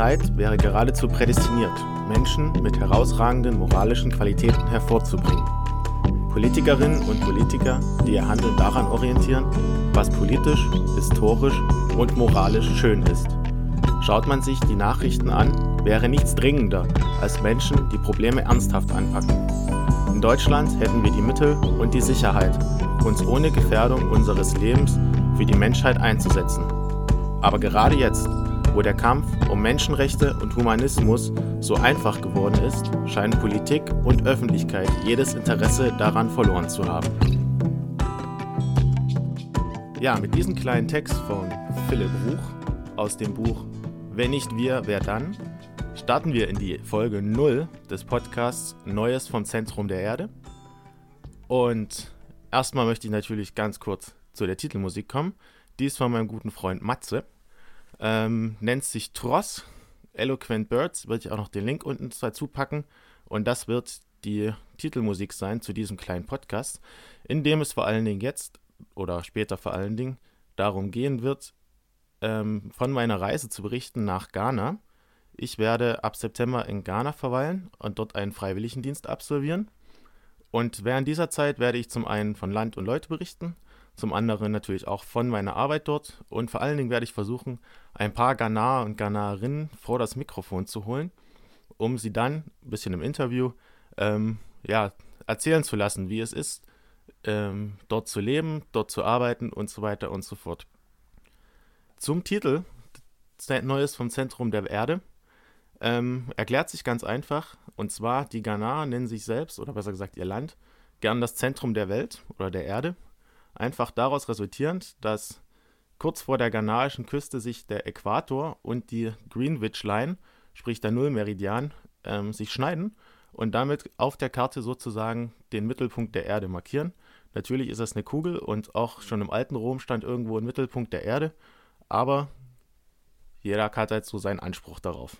Zeit wäre geradezu prädestiniert, Menschen mit herausragenden moralischen Qualitäten hervorzubringen. Politikerinnen und Politiker, die ihr Handeln daran orientieren, was politisch, historisch und moralisch schön ist. Schaut man sich die Nachrichten an, wäre nichts dringender, als Menschen, die Probleme ernsthaft anpacken. In Deutschland hätten wir die Mittel und die Sicherheit, uns ohne Gefährdung unseres Lebens für die Menschheit einzusetzen. Aber gerade jetzt, wo der Kampf um Menschenrechte und Humanismus so einfach geworden ist, scheinen Politik und Öffentlichkeit jedes Interesse daran verloren zu haben. Ja, mit diesem kleinen Text von Philipp Ruch aus dem Buch Wenn nicht wir, wer dann? starten wir in die Folge 0 des Podcasts Neues vom Zentrum der Erde. Und erstmal möchte ich natürlich ganz kurz zu der Titelmusik kommen. Die ist von meinem guten Freund Matze. Ähm, nennt sich Tross, Eloquent Birds, würde ich auch noch den Link unten dazu packen. Und das wird die Titelmusik sein zu diesem kleinen Podcast, in dem es vor allen Dingen jetzt oder später vor allen Dingen darum gehen wird, ähm, von meiner Reise zu berichten nach Ghana. Ich werde ab September in Ghana verweilen und dort einen Freiwilligendienst absolvieren. Und während dieser Zeit werde ich zum einen von Land und Leute berichten, zum anderen natürlich auch von meiner Arbeit dort. Und vor allen Dingen werde ich versuchen, ein paar Ghanaer und Ghanarinnen vor das Mikrofon zu holen, um sie dann ein bisschen im Interview ähm, ja, erzählen zu lassen, wie es ist, ähm, dort zu leben, dort zu arbeiten und so weiter und so fort. Zum Titel Neues vom Zentrum der Erde ähm, erklärt sich ganz einfach, und zwar die Ghanaer nennen sich selbst, oder besser gesagt ihr Land, gern das Zentrum der Welt oder der Erde einfach daraus resultierend, dass kurz vor der ghanaischen Küste sich der Äquator und die Greenwich Line, sprich der Nullmeridian, ähm, sich schneiden und damit auf der Karte sozusagen den Mittelpunkt der Erde markieren. Natürlich ist das eine Kugel und auch schon im alten Rom stand irgendwo ein Mittelpunkt der Erde, aber jeder hat halt so seinen Anspruch darauf.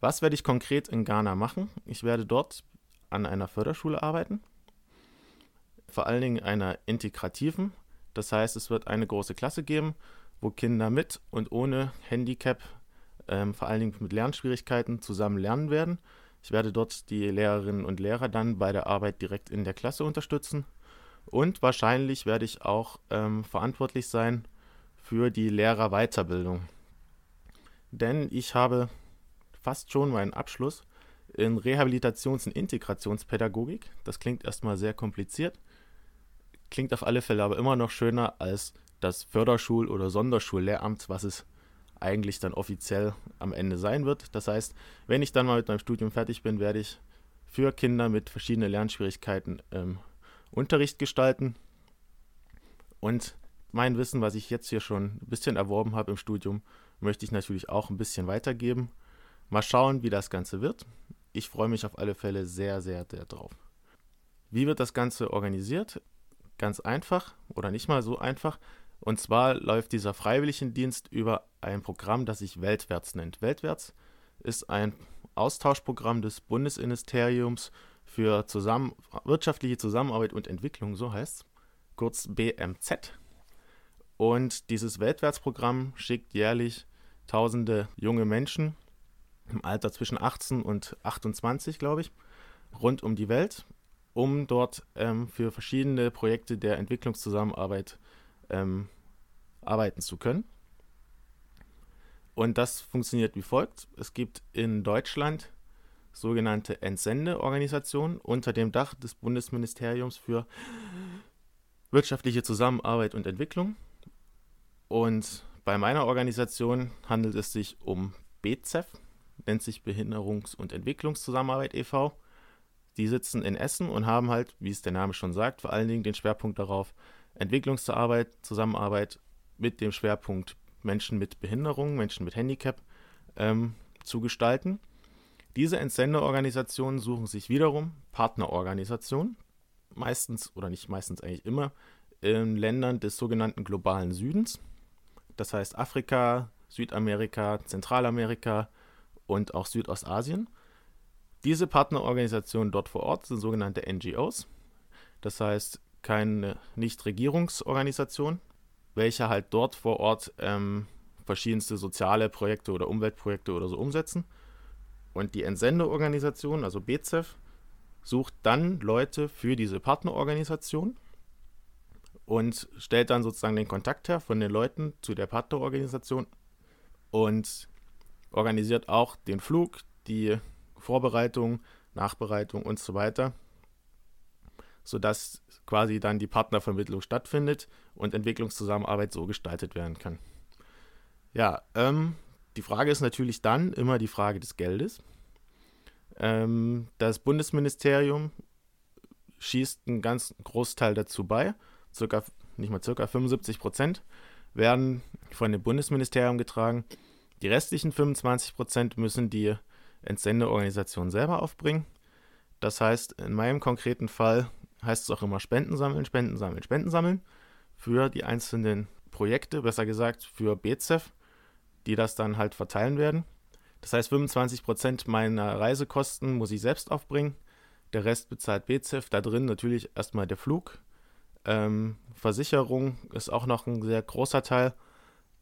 Was werde ich konkret in Ghana machen? Ich werde dort an einer Förderschule arbeiten vor allen Dingen einer integrativen. Das heißt, es wird eine große Klasse geben, wo Kinder mit und ohne Handicap, ähm, vor allen Dingen mit Lernschwierigkeiten, zusammen lernen werden. Ich werde dort die Lehrerinnen und Lehrer dann bei der Arbeit direkt in der Klasse unterstützen. Und wahrscheinlich werde ich auch ähm, verantwortlich sein für die Lehrerweiterbildung. Denn ich habe fast schon meinen Abschluss in Rehabilitations- und Integrationspädagogik. Das klingt erstmal sehr kompliziert klingt auf alle Fälle aber immer noch schöner als das Förderschul- oder Sonderschullehramt, was es eigentlich dann offiziell am Ende sein wird. Das heißt, wenn ich dann mal mit meinem Studium fertig bin, werde ich für Kinder mit verschiedenen Lernschwierigkeiten ähm, Unterricht gestalten. Und mein Wissen, was ich jetzt hier schon ein bisschen erworben habe im Studium, möchte ich natürlich auch ein bisschen weitergeben. Mal schauen, wie das Ganze wird. Ich freue mich auf alle Fälle sehr, sehr, sehr drauf. Wie wird das Ganze organisiert? Ganz einfach oder nicht mal so einfach. Und zwar läuft dieser Freiwilligendienst über ein Programm, das sich Weltwärts nennt. Weltwärts ist ein Austauschprogramm des Bundesministeriums für zusammen, wirtschaftliche Zusammenarbeit und Entwicklung, so heißt es, kurz BMZ. Und dieses Weltwärtsprogramm schickt jährlich tausende junge Menschen im Alter zwischen 18 und 28, glaube ich, rund um die Welt um dort ähm, für verschiedene Projekte der Entwicklungszusammenarbeit ähm, arbeiten zu können. Und das funktioniert wie folgt. Es gibt in Deutschland sogenannte Entsendeorganisationen unter dem Dach des Bundesministeriums für wirtschaftliche Zusammenarbeit und Entwicklung. Und bei meiner Organisation handelt es sich um BZEF, nennt sich Behinderungs- und Entwicklungszusammenarbeit e.V. Die sitzen in Essen und haben halt, wie es der Name schon sagt, vor allen Dingen den Schwerpunkt darauf, Entwicklungsarbeit, Zusammenarbeit mit dem Schwerpunkt Menschen mit Behinderung, Menschen mit Handicap ähm, zu gestalten. Diese Entsenderorganisationen suchen sich wiederum Partnerorganisationen, meistens oder nicht meistens eigentlich immer, in Ländern des sogenannten globalen Südens. Das heißt Afrika, Südamerika, Zentralamerika und auch Südostasien. Diese Partnerorganisationen dort vor Ort sind sogenannte NGOs, das heißt keine Nichtregierungsorganisation, welche halt dort vor Ort ähm, verschiedenste soziale Projekte oder Umweltprojekte oder so umsetzen. Und die Entsendeorganisation, also BZEF, sucht dann Leute für diese Partnerorganisation und stellt dann sozusagen den Kontakt her von den Leuten zu der Partnerorganisation und organisiert auch den Flug, die Vorbereitung, Nachbereitung und so weiter, sodass quasi dann die Partnervermittlung stattfindet und Entwicklungszusammenarbeit so gestaltet werden kann. Ja, ähm, die Frage ist natürlich dann immer die Frage des Geldes. Ähm, das Bundesministerium schießt einen ganz Großteil dazu bei, circa, nicht mal circa 75 Prozent werden von dem Bundesministerium getragen. Die restlichen 25 Prozent müssen die Entsendeorganisation selber aufbringen. Das heißt, in meinem konkreten Fall heißt es auch immer Spenden sammeln, Spenden sammeln, Spenden sammeln für die einzelnen Projekte, besser gesagt für BZEF, die das dann halt verteilen werden. Das heißt, 25% meiner Reisekosten muss ich selbst aufbringen. Der Rest bezahlt BZEF. Da drin natürlich erstmal der Flug. Ähm, Versicherung ist auch noch ein sehr großer Teil.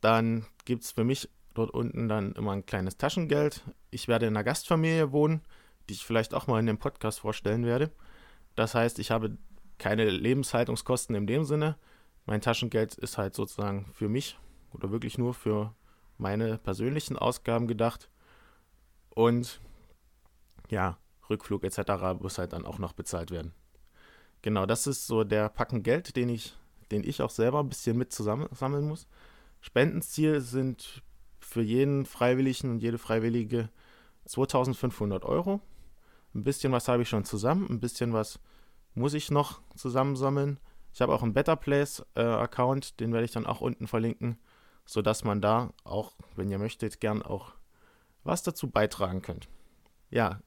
Dann gibt es für mich dort unten dann immer ein kleines Taschengeld. Ich werde in einer Gastfamilie wohnen, die ich vielleicht auch mal in dem Podcast vorstellen werde. Das heißt, ich habe keine Lebenshaltungskosten in dem Sinne. Mein Taschengeld ist halt sozusagen für mich oder wirklich nur für meine persönlichen Ausgaben gedacht. Und ja, Rückflug etc. muss halt dann auch noch bezahlt werden. Genau, das ist so der Packen Geld, den ich, den ich auch selber ein bisschen mit zusammensammeln muss. Spendenziel sind für jeden Freiwilligen und jede Freiwillige 2500 Euro. Ein bisschen was habe ich schon zusammen, ein bisschen was muss ich noch zusammensammeln. Ich habe auch einen Better Place äh, Account, den werde ich dann auch unten verlinken, sodass man da auch, wenn ihr möchtet, gern auch was dazu beitragen könnt. Ja,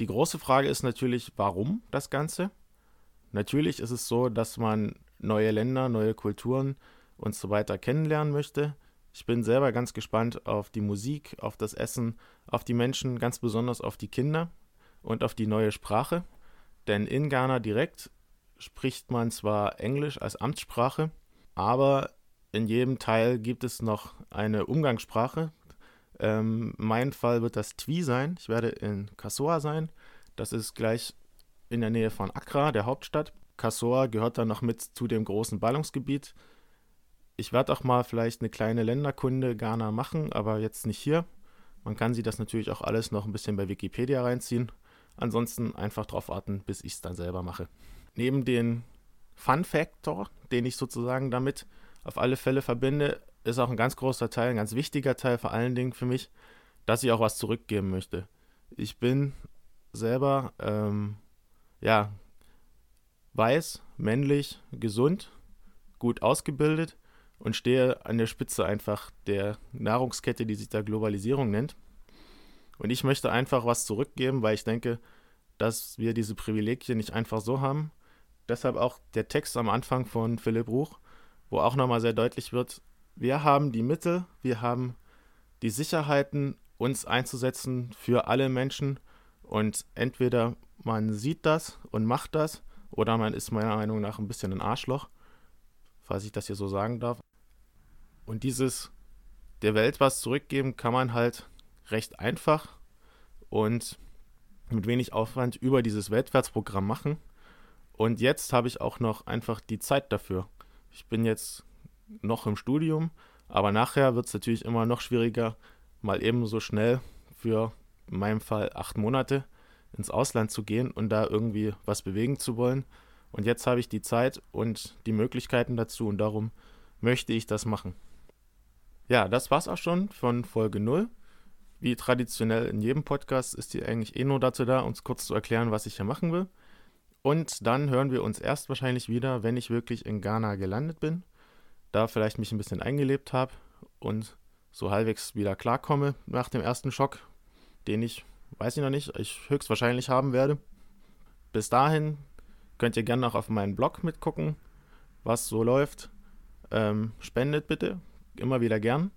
die große Frage ist natürlich, warum das Ganze? Natürlich ist es so, dass man neue Länder, neue Kulturen und so weiter kennenlernen möchte. Ich bin selber ganz gespannt auf die Musik, auf das Essen, auf die Menschen, ganz besonders auf die Kinder und auf die neue Sprache. Denn in Ghana direkt spricht man zwar Englisch als Amtssprache, aber in jedem Teil gibt es noch eine Umgangssprache, ähm, mein Fall wird das Twi sein. Ich werde in Kassoa sein. Das ist gleich in der Nähe von Accra, der Hauptstadt. Kassoa gehört dann noch mit zu dem großen Ballungsgebiet. Ich werde auch mal vielleicht eine kleine Länderkunde Ghana machen, aber jetzt nicht hier. Man kann sich das natürlich auch alles noch ein bisschen bei Wikipedia reinziehen. Ansonsten einfach darauf warten, bis ich es dann selber mache. Neben den Fun Factor, den ich sozusagen damit auf alle Fälle verbinde, ist auch ein ganz großer Teil, ein ganz wichtiger Teil vor allen Dingen für mich, dass ich auch was zurückgeben möchte. Ich bin selber, ähm, ja, weiß, männlich, gesund, gut ausgebildet und stehe an der Spitze einfach der Nahrungskette, die sich da Globalisierung nennt. Und ich möchte einfach was zurückgeben, weil ich denke, dass wir diese Privilegien nicht einfach so haben. Deshalb auch der Text am Anfang von Philipp Ruch, wo auch nochmal sehr deutlich wird, wir haben die Mittel, wir haben die Sicherheiten, uns einzusetzen für alle Menschen. Und entweder man sieht das und macht das, oder man ist meiner Meinung nach ein bisschen ein Arschloch, falls ich das hier so sagen darf. Und dieses der Welt was zurückgeben kann man halt recht einfach und mit wenig Aufwand über dieses Weltwärtsprogramm machen. Und jetzt habe ich auch noch einfach die Zeit dafür. Ich bin jetzt noch im Studium, aber nachher wird es natürlich immer noch schwieriger, mal eben so schnell für in meinem Fall acht Monate ins Ausland zu gehen und da irgendwie was bewegen zu wollen. Und jetzt habe ich die Zeit und die Möglichkeiten dazu und darum möchte ich das machen. Ja, das war's auch schon von Folge 0. Wie traditionell in jedem Podcast ist die eigentlich eh nur dazu da, uns kurz zu erklären, was ich hier machen will. Und dann hören wir uns erst wahrscheinlich wieder, wenn ich wirklich in Ghana gelandet bin da vielleicht mich ein bisschen eingelebt habe und so halbwegs wieder klarkomme nach dem ersten Schock, den ich, weiß ich noch nicht, ich höchstwahrscheinlich haben werde. Bis dahin könnt ihr gerne auch auf meinen Blog mitgucken, was so läuft. Ähm, spendet bitte, immer wieder gern.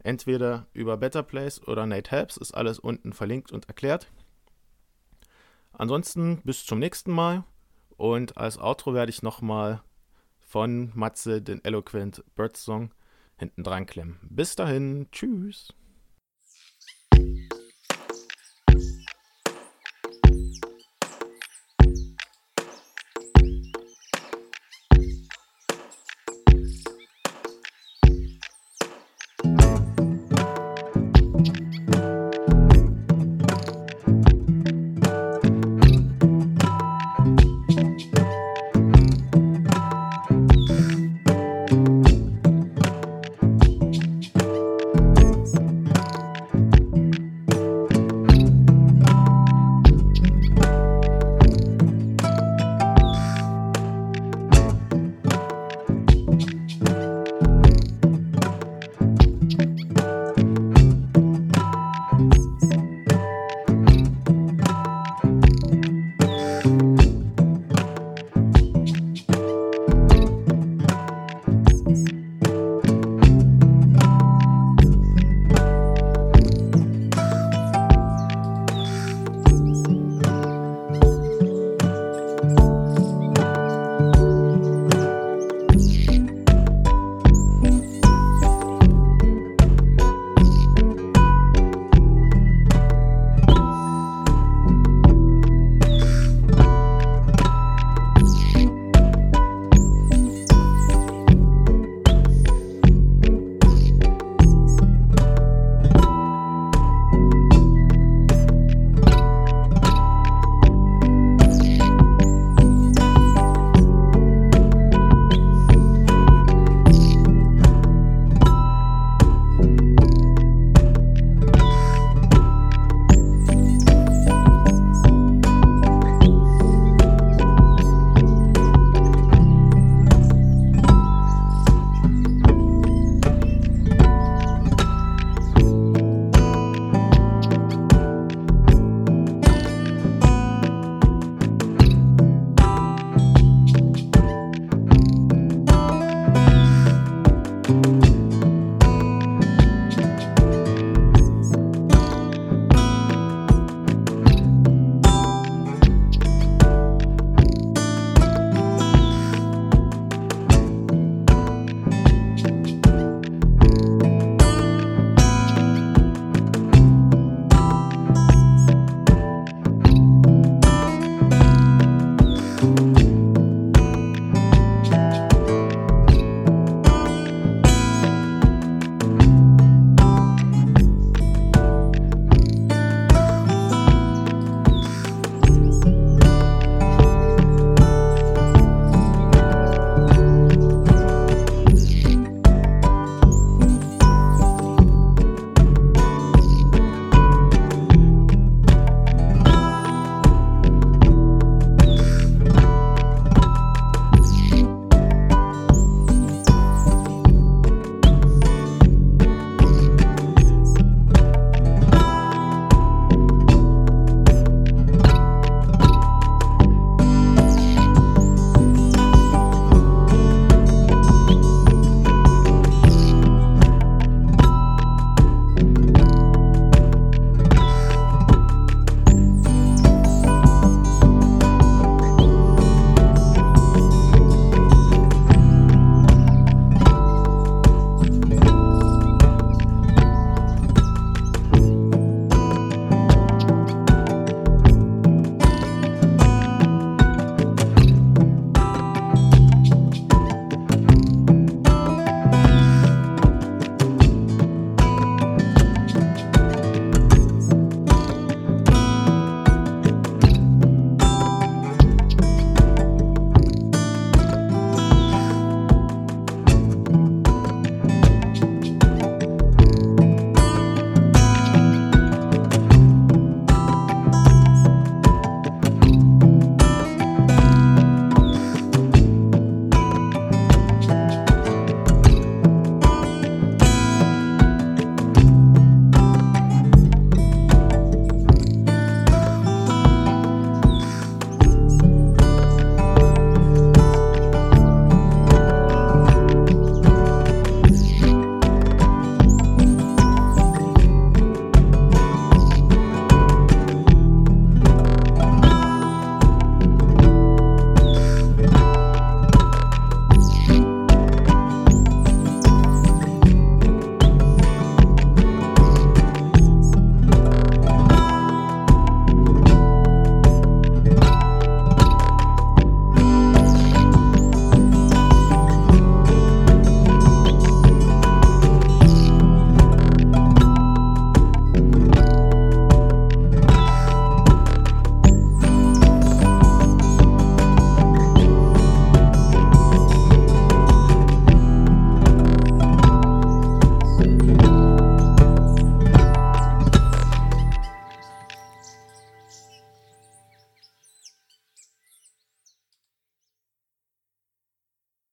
Entweder über Better Place oder Nate Helps, ist alles unten verlinkt und erklärt. Ansonsten bis zum nächsten Mal und als Outro werde ich nochmal von Matze den Eloquent Bird Song hinten dran klemmen. Bis dahin, tschüss.